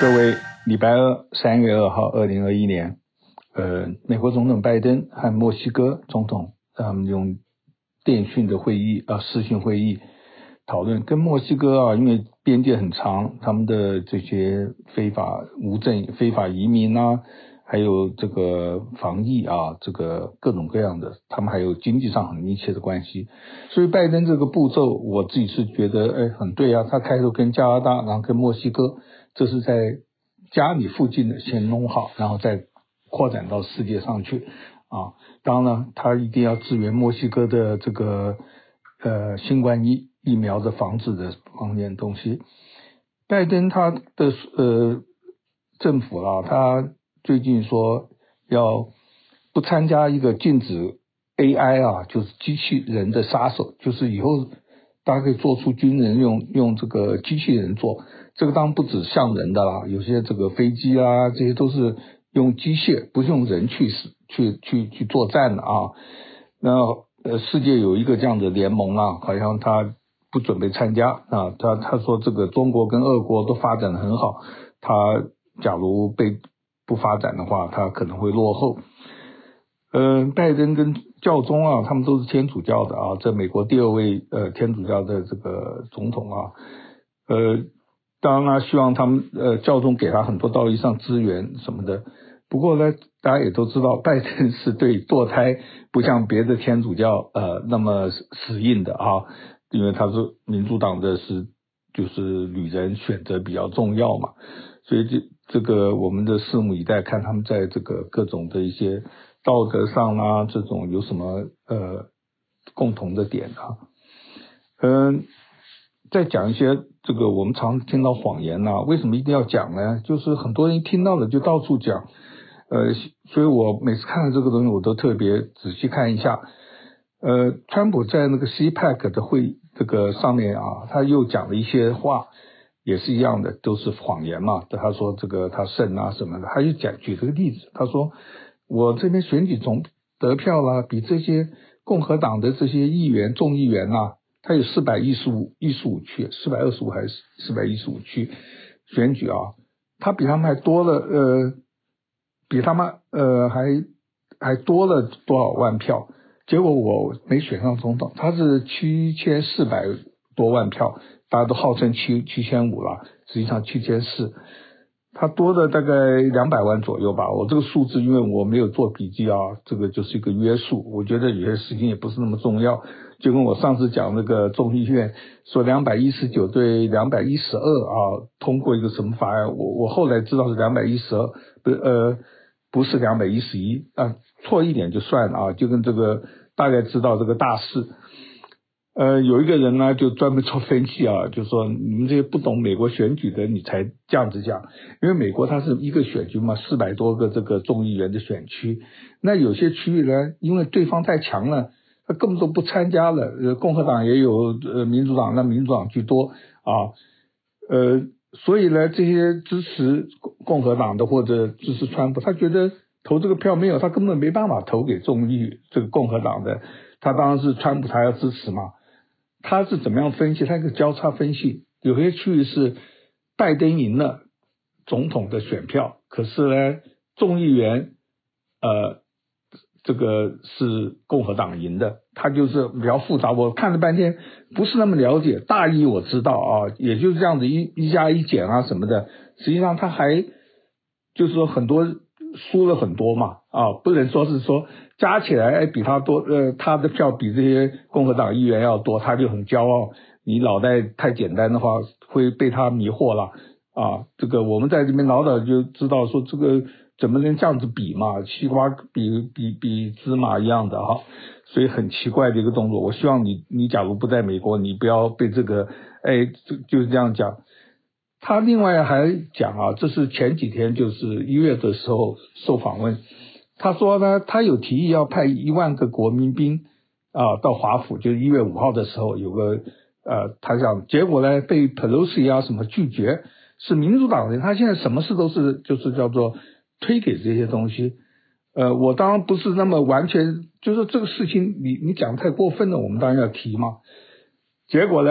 各位，礼拜二，三月二号，二零二一年，呃，美国总统拜登和墨西哥总统他们用电讯的会议啊，视讯会议讨论，跟墨西哥啊，因为边界很长，他们的这些非法无证、非法移民啊，还有这个防疫啊，这个各种各样的，他们还有经济上很密切的关系，所以拜登这个步骤，我自己是觉得，哎，很对啊，他开头跟加拿大，然后跟墨西哥。这是在家里附近的先弄好，然后再扩展到世界上去啊。当然，他一定要支援墨西哥的这个呃新冠疫疫苗的防治的方面东西。拜登他的呃政府啊，他最近说要不参加一个禁止 AI 啊，就是机器人的杀手，就是以后大家可以做出军人用用这个机器人做。这个当然不止像人的啦，有些这个飞机啊，这些都是用机械，不是用人去去去去作战的啊。那呃，世界有一个这样的联盟啊，好像他不准备参加啊。他他说这个中国跟俄国都发展的很好，他假如被不发展的话，他可能会落后。嗯、呃，拜登跟教宗啊，他们都是天主教的啊，这美国第二位呃天主教的这个总统啊，呃。当然啦，希望他们呃教宗给他很多道义上资源什么的。不过呢，大家也都知道，拜登是对堕胎不像别的天主教呃那么死硬的啊，因为他是民主党的是就是女人选择比较重要嘛，所以这这个我们的拭目以待，看他们在这个各种的一些道德上啊这种有什么呃共同的点啊，嗯。再讲一些这个我们常听到谎言呐、啊，为什么一定要讲呢？就是很多人一听到了就到处讲，呃，所以我每次看到这个东西，我都特别仔细看一下。呃，川普在那个 CPAC 的会这个上面啊，他又讲了一些话，也是一样的，都是谎言嘛。他说这个他胜啊什么的，他就讲举这个例子，他说我这边选举总得票啦，比这些共和党的这些议员众议员呐。他有四百一十五、一十五区，四百二十五还是四百一十五区选举啊？他比他们还多了，呃，比他们呃还还多了多少万票？结果我没选上总统，他是七千四百多万票，大家都号称七七千五了，实际上七千四。他多的大概两百万左右吧，我这个数字因为我没有做笔记啊，这个就是一个约束。我觉得有些事情也不是那么重要，就跟我上次讲那个众议院说两百一十九对两百一十二啊，通过一个什么法案，我我后来知道是两百一十二，不呃不是两百一十一啊，错一点就算了啊，就跟这个大概知道这个大势。呃，有一个人呢，就专门做分析啊，就说你们这些不懂美国选举的，你才这样子讲。因为美国它是一个选区嘛，四百多个这个众议员的选区，那有些区域呢，因为对方太强了，他根本都不参加了。呃，共和党也有，呃，民主党那民主党居多啊，呃，所以呢，这些支持共和党的或者支持川普，他觉得投这个票没有，他根本没办法投给众议这个共和党的，他当然是川普他要支持嘛。他是怎么样分析？他一个交叉分析，有些区域是拜登赢了总统的选票，可是呢，众议员呃，这个是共和党赢的，他就是比较复杂。我看了半天，不是那么了解，大意我知道啊，也就是这样子一一加一减啊什么的。实际上他还就是说很多输了很多嘛啊，不能说是说。加起来，比他多，呃，他的票比这些共和党议员要多，他就很骄傲。你脑袋太简单的话，会被他迷惑了啊！这个我们在这边老早就知道，说这个怎么能这样子比嘛？西瓜比比比芝麻一样的哈，所以很奇怪的一个动作。我希望你，你假如不在美国，你不要被这个，哎，就就是这样讲。他另外还讲啊，这是前几天就是一月的时候受访问。他说呢，他有提议要派一万个国民兵啊到华府，就是一月五号的时候有个呃，他想结果呢被 Pelosi 啊什么拒绝，是民主党人，他现在什么事都是就是叫做推给这些东西。呃，我当然不是那么完全，就是这个事情你你讲太过分了，我们当然要提嘛。结果呢，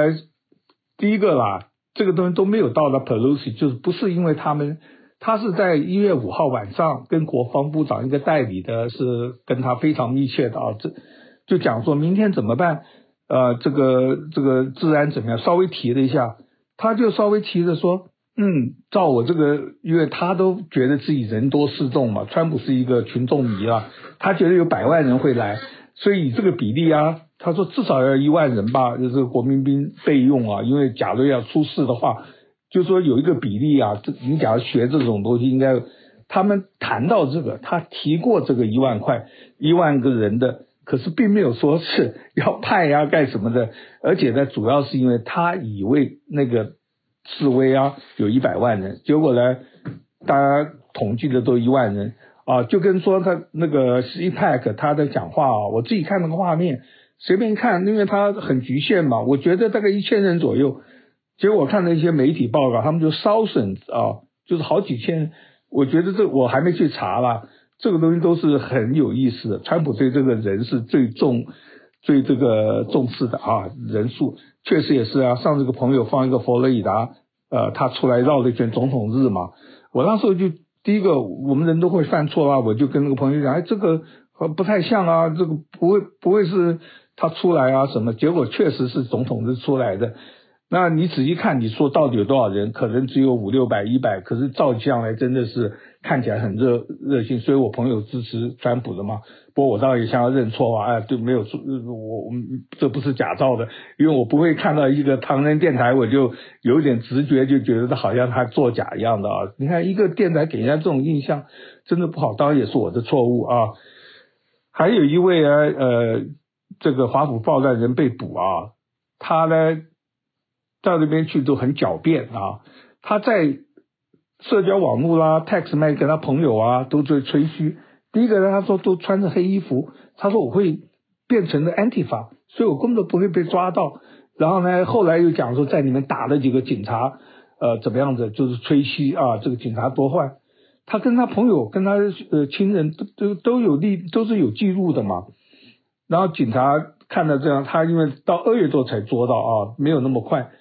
第一个啦，这个东西都没有到达 Pelosi，就是不是因为他们，他是在一月五号晚上跟国防部长一个代理的，是跟他非常密切的啊，这就讲说明天怎么办，呃，这个这个治安怎么样，稍微提了一下，他就稍微提着说，嗯，照我这个，因为他都觉得自己人多势众嘛，川普是一个群众迷啊，他觉得有百万人会来，所以以这个比例啊。他说至少要一万人吧，就是国民兵备用啊，因为假如要出事的话，就说有一个比例啊，这你假如学这种东西，应该他们谈到这个，他提过这个一万块一万个人的，可是并没有说是要派呀干什么的，而且呢，主要是因为他以为那个示威啊有一百万人，结果呢，大家统计的都一万人啊，就跟说他那个 CPAC 他的讲话啊，我自己看那个画面。随便看，因为他很局限嘛，我觉得大概一千人左右。结果我看了一些媒体报告，他们就烧损啊，就是好几千。我觉得这我还没去查啦，这个东西都是很有意思的。川普对这个人是最重、最这个重视的啊，人数确实也是啊。上次个朋友放一个佛罗里达，呃，他出来绕了一圈总统日嘛，我那时候就第一个，我们人都会犯错啊，我就跟那个朋友讲，哎，这个不太像啊，这个不会不会是。他出来啊什么？结果确实是总统日出来的。那你仔细看，你说到底有多少人？可能只有五六百、一百。可是照相来真的是看起来很热热心。所以我朋友支持川普的嘛。不过我倒也想要认错啊，哎，对，没有说，我我这不是假造的，因为我不会看到一个唐人电台，我就有点直觉就觉得好像他作假一样的啊。你看一个电台给人家这种印象，真的不好。当然也是我的错误啊。还有一位啊，呃。这个华府报站人被捕啊，他呢到那边去都很狡辩啊，他在社交网络啦、text 麦跟他朋友啊都在吹嘘。第一个呢，他说都穿着黑衣服，他说我会变成了 Antifa，所以我根本不会被抓到。然后呢，后来又讲说在里面打了几个警察，呃，怎么样子，就是吹嘘啊，这个警察多坏。他跟他朋友、跟他呃亲人都都都有记，都是有记录的嘛。然后警察看到这样，他因为到二月多才捉到啊，没有那么快。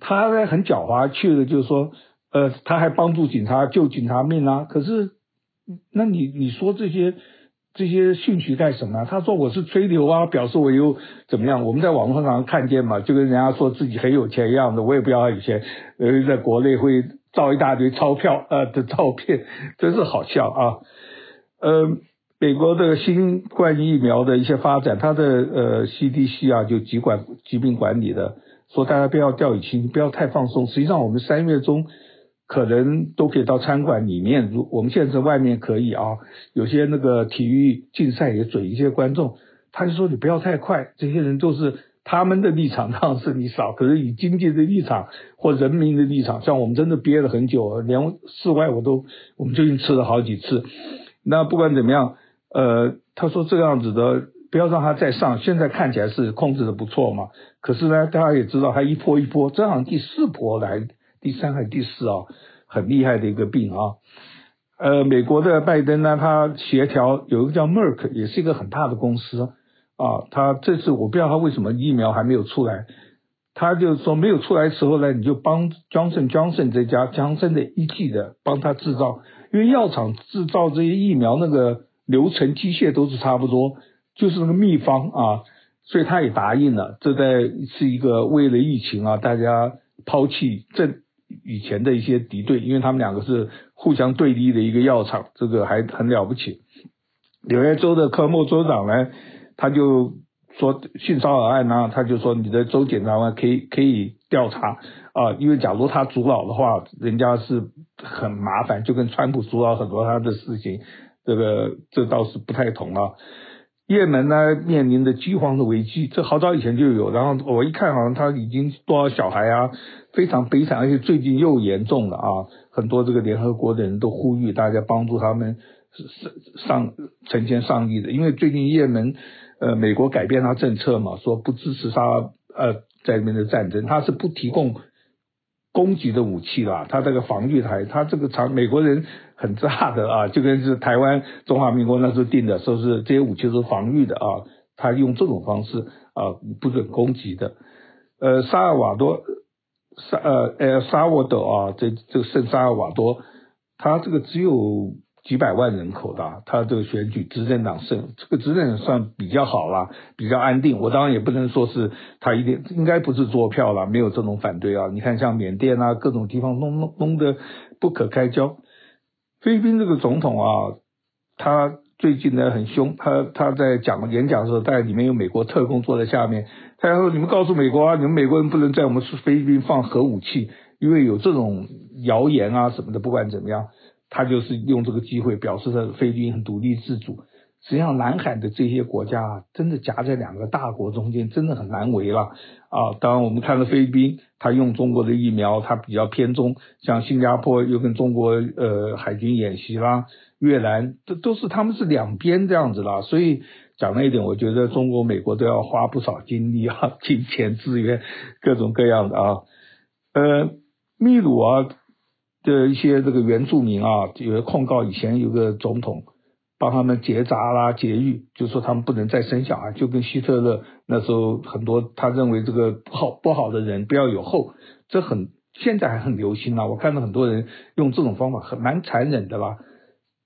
他呢很狡猾，去了就是说，呃，他还帮助警察救警察命啊。可是，那你你说这些这些讯息干什么？他说我是吹牛啊，表示我又怎么样？我们在网络上看见嘛，就跟人家说自己很有钱一样的。我也不要他有钱，呃，在国内会造一大堆钞票呃的照片，真是好笑啊，呃。美国的新冠疫苗的一些发展，它的呃 CDC 啊，就疾管疾病管理的说，大家不要掉以轻心，不要太放松。实际上，我们三月中可能都可以到餐馆里面，如我们现在在外面可以啊，有些那个体育竞赛也准一些观众，他就说你不要太快，这些人都是他们的立场上是你少，可是以经济的立场或人民的立场，像我们真的憋了很久，连室外我都我们最近吃了好几次，那不管怎么样。呃，他说这样子的，不要让他再上。现在看起来是控制的不错嘛，可是呢，大家也知道，他一波一波，这好像第四波来，第三还是第四啊，很厉害的一个病啊。呃，美国的拜登呢，他协调有一个叫 Merck，也是一个很大的公司啊。他这次我不知道他为什么疫苗还没有出来，他就说没有出来时候呢，你就帮 Johnson Johnson 这家强生的一季的帮他制造，因为药厂制造这些疫苗那个。流程机械都是差不多，就是那个秘方啊，所以他也答应了。这在是一个为了疫情啊，大家抛弃这以前的一些敌对，因为他们两个是互相对立的一个药厂，这个还很了不起。纽约州的科莫州长呢，他就说性骚扰案呢、他就说你的州检察官可以可以调查啊，因为假如他阻挠的话，人家是很麻烦，就跟川普阻挠很多他的事情。这个这倒是不太同啊。也门呢面临着饥荒的危机，这好早以前就有。然后我一看，好像他已经多少小孩啊，非常悲惨，而且最近又严重了啊。很多这个联合国的人都呼吁大家帮助他们上上成千上亿的，因为最近也门呃美国改变他政策嘛，说不支持他呃在那边的战争，他是不提供。攻击的武器啦，他这个防御台，他这个长美国人很炸的啊，就跟是台湾中华民国那时候定的，说是这些武器是防御的啊，他用这种方式啊不准攻击的。呃，萨尔瓦多萨呃呃萨沃德啊，这这个圣萨尔瓦多，他这个只有几百万人口的，他这个选举执政党胜，这个执政党算比较好啦，比较安定。我当然也不能说是他一定应该不是作票啦，没有这种反对啊。你看像缅甸啊，各种地方弄弄弄得不可开交。菲律宾这个总统啊，他。最近呢很凶，他他在讲演讲的时候，在里面有美国特工坐在下面，他说：“你们告诉美国啊，你们美国人不能在我们菲律宾放核武器，因为有这种谣言啊什么的。不管怎么样，他就是用这个机会表示他菲律宾很独立自主。实际上，南海的这些国家啊，真的夹在两个大国中间，真的很难为了啊。当然，我们看到菲律宾，他用中国的疫苗，他比较偏中，像新加坡又跟中国呃海军演习啦。”越南这都是他们是两边这样子啦，所以讲了一点，我觉得中国、美国都要花不少精力啊、金钱资源各种各样的啊。呃，秘鲁啊的一些这个原住民啊，有控告以前有个总统帮他们结扎啦、节育，就说他们不能再生小孩，就跟希特勒那时候很多他认为这个不好不好的人不要有后，这很现在还很流行啊。我看到很多人用这种方法，很蛮残忍的啦。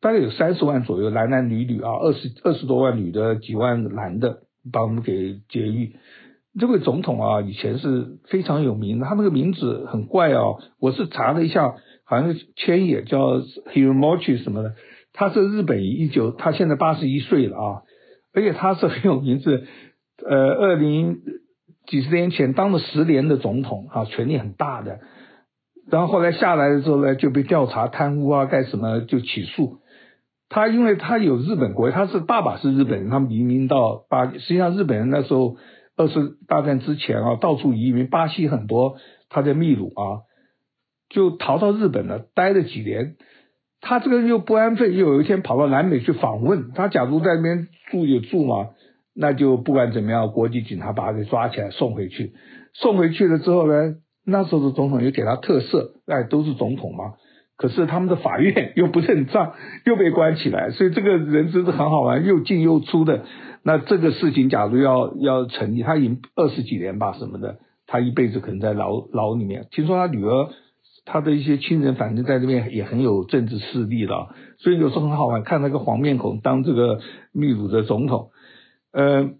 大概有三十万左右，男男女女啊，二十二十多万女的，几万男的，把我们给绝育。这位总统啊，以前是非常有名的，他那个名字很怪哦。我是查了一下，好像是千叶叫 Hiromochi 什么的。他是日本一九，他现在八十一岁了啊，而且他是很有名字。呃，二零几十年前当了十年的总统啊，权力很大的。然后后来下来的时候呢，就被调查贪污啊，干什么就起诉。他因为他有日本国，他是爸爸是日本人，他们移民到巴。实际上日本人那时候二次大战之前啊，到处移民，巴西很多，他在秘鲁啊，就逃到日本了，待了几年。他这个又不安分，又有一天跑到南美去访问。他假如在那边住也住嘛，那就不管怎么样，国际警察把他给抓起来送回去。送回去了之后呢，那时候的总统又给他特赦，哎，都是总统嘛。可是他们的法院 又不认账，又被关起来，所以这个人真是很好玩，又进又出的。那这个事情假如要要成立，他已经二十几年吧什么的，他一辈子可能在牢牢里面。听说他女儿，他的一些亲人，反正在这边也很有政治势力了，所以有时候很好玩，看那个黄面孔当这个秘鲁的总统。呃，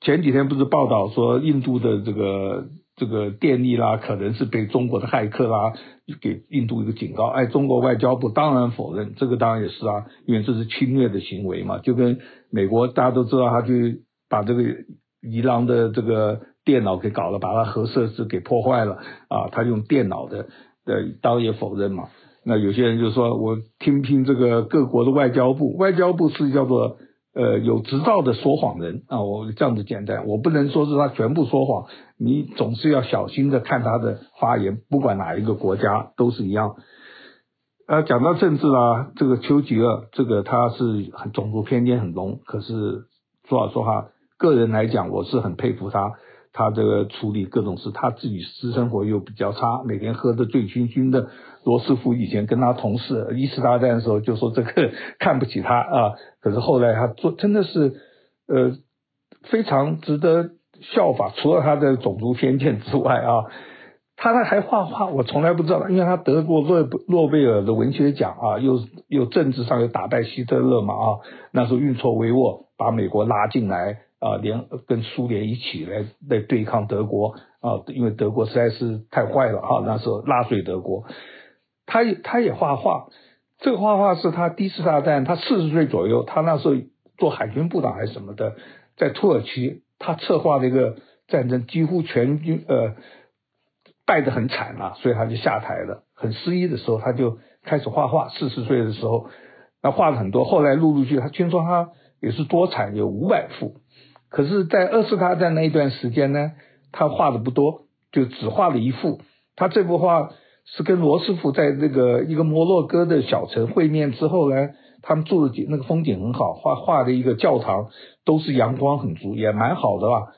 前几天不是报道说印度的这个。这个电力啦，可能是被中国的骇客啦给印度一个警告。哎，中国外交部当然否认，这个当然也是啊，因为这是侵略的行为嘛。就跟美国大家都知道，他就把这个伊朗的这个电脑给搞了，把他核设施给破坏了啊，他用电脑的呃，当然也否认嘛。那有些人就说，我听听这个各国的外交部，外交部是叫做。呃，有执照的说谎人啊，我这样子简单，我不能说是他全部说谎，你总是要小心的看他的发言，不管哪一个国家都是一样。呃，讲到政治啦，这个丘吉尔，这个他是很种族偏见很浓，可是说老实话，个人来讲，我是很佩服他。他这个处理各种事，他自己私生活又比较差，每天喝得醉醺醺的。罗斯福以前跟他同事一次大战的时候就说这个看不起他啊，可是后来他做真的是呃非常值得效法。除了他的种族偏见之外啊，他还画画，我从来不知道，因为他得过诺诺贝尔的文学奖啊，又又政治上又打败希特勒嘛啊，那时候运筹帷幄，把美国拉进来。啊，联跟苏联一起来来对抗德国啊，因为德国实在是太坏了啊，那时候纳粹德国。他也他也画画，这个画画是他第一次大战，他四十岁左右，他那时候做海军部长还是什么的，在土耳其，他策划了一个战争，几乎全军呃败得很惨了，所以他就下台了。很失意的时候，他就开始画画。四十岁的时候，那画了很多，后来陆陆续续，他听说他也是多产，有五百幅。可是，在二次大战那一段时间呢，他画的不多，就只画了一幅。他这幅画是跟罗斯福在那个一个摩洛哥的小城会面之后呢，他们住的那个风景很好，画画的一个教堂都是阳光很足，也蛮好的吧。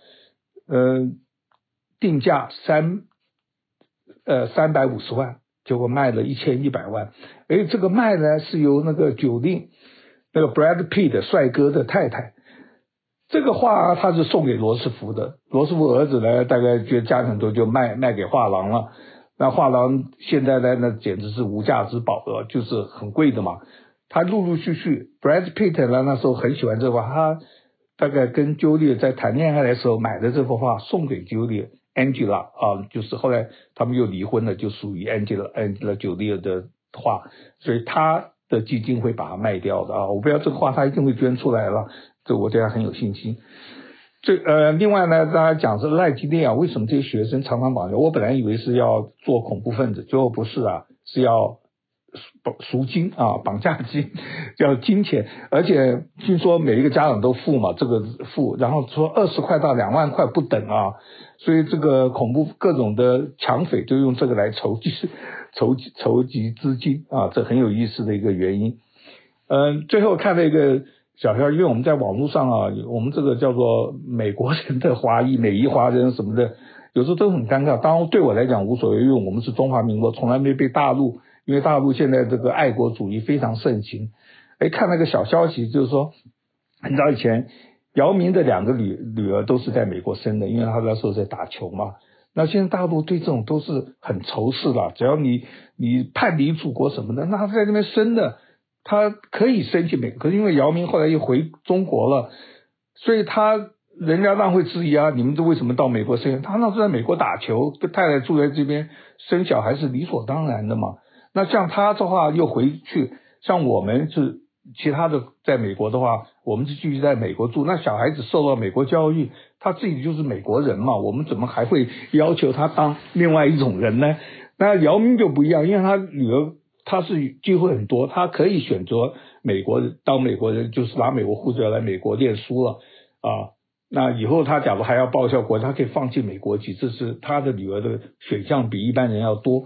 呃，定价三呃三百五十万，结果卖了一千一百万。哎，这个卖呢是由那个酒令那个 Brad Pitt 帅哥的太太。这个画他是送给罗斯福的，罗斯福儿子呢，大概觉得价值很多，就卖卖给画廊了。那画廊现在呢，那简直是无价之宝了，就是很贵的嘛。他陆陆续续，Brad Pitt 呢，那时候很喜欢这幅画，他大概跟 Julia 在谈恋爱的时候买的这幅画，送给 Julia Angela 啊，就是后来他们又离婚了，就属于 Angela Angela Julia 的画，所以他的基金会把它卖掉的啊。我不知道这个画他一定会捐出来了。这我对他很有信心。这呃，另外呢，大家讲是赖基内啊，为什么这些学生常常绑架？我本来以为是要做恐怖分子，最后不是啊，是要绑赎金啊，绑架金，叫金钱。而且听说每一个家长都付嘛，这个付，然后说二十块到两万块不等啊，所以这个恐怖各种的抢匪就用这个来筹集筹集筹集资金啊，这很有意思的一个原因。嗯，最后看了一个。小肖，因为我们在网络上啊，我们这个叫做美国人的华裔、美裔华人什么的，有时候都很尴尬。当然对我来讲无所谓，因为我们是中华民国，从来没被大陆，因为大陆现在这个爱国主义非常盛行。哎，看那个小消息，就是说很早以前，姚明的两个女女儿都是在美国生的，因为他那时候在打球嘛。那现在大陆对这种都是很仇视了，只要你你叛离祖国什么的，那他在那边生的。他可以申请美国，可是因为姚明后来又回中国了，所以他人家当然会质疑啊，你们这为什么到美国生？他那时在美国打球，跟太太住在这边，生小孩是理所当然的嘛。那像他的话又回去，像我们是其他的在美国的话，我们是继续在美国住，那小孩子受到美国教育，他自己就是美国人嘛，我们怎么还会要求他当另外一种人呢？那姚明就不一样，因为他女儿。他是机会很多，他可以选择美国当美国人，就是拿美国护照来美国念书了啊。那以后他假如还要报效国，他可以放弃美国籍，这是他的女儿的选项比一般人要多。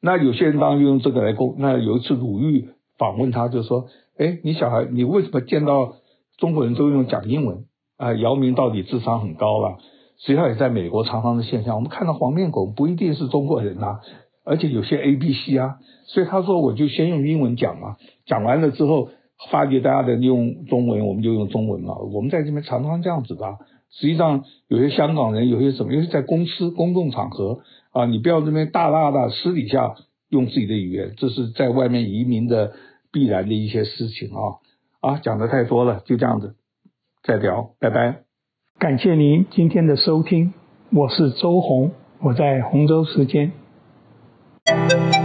那有些人当然用这个来攻。那有一次鲁豫访问他，就说：“哎，你小孩，你为什么见到中国人都用讲英文啊？姚明到底智商很高了，实际上也在美国常常的现象。我们看到黄面孔不一定是中国人呐、啊。”而且有些 A、B、C 啊，所以他说我就先用英文讲嘛，讲完了之后发给大家的用中文，我们就用中文嘛。我们在这边常常这样子的。实际上有些香港人，有些什么，尤其在公司公众场合啊，你不要这边大大的私底下用自己的语言，这是在外面移民的必然的一些事情啊。啊，讲的太多了，就这样子，再聊，拜拜。感谢您今天的收听，我是周鸿，我在洪州时间。Thank you.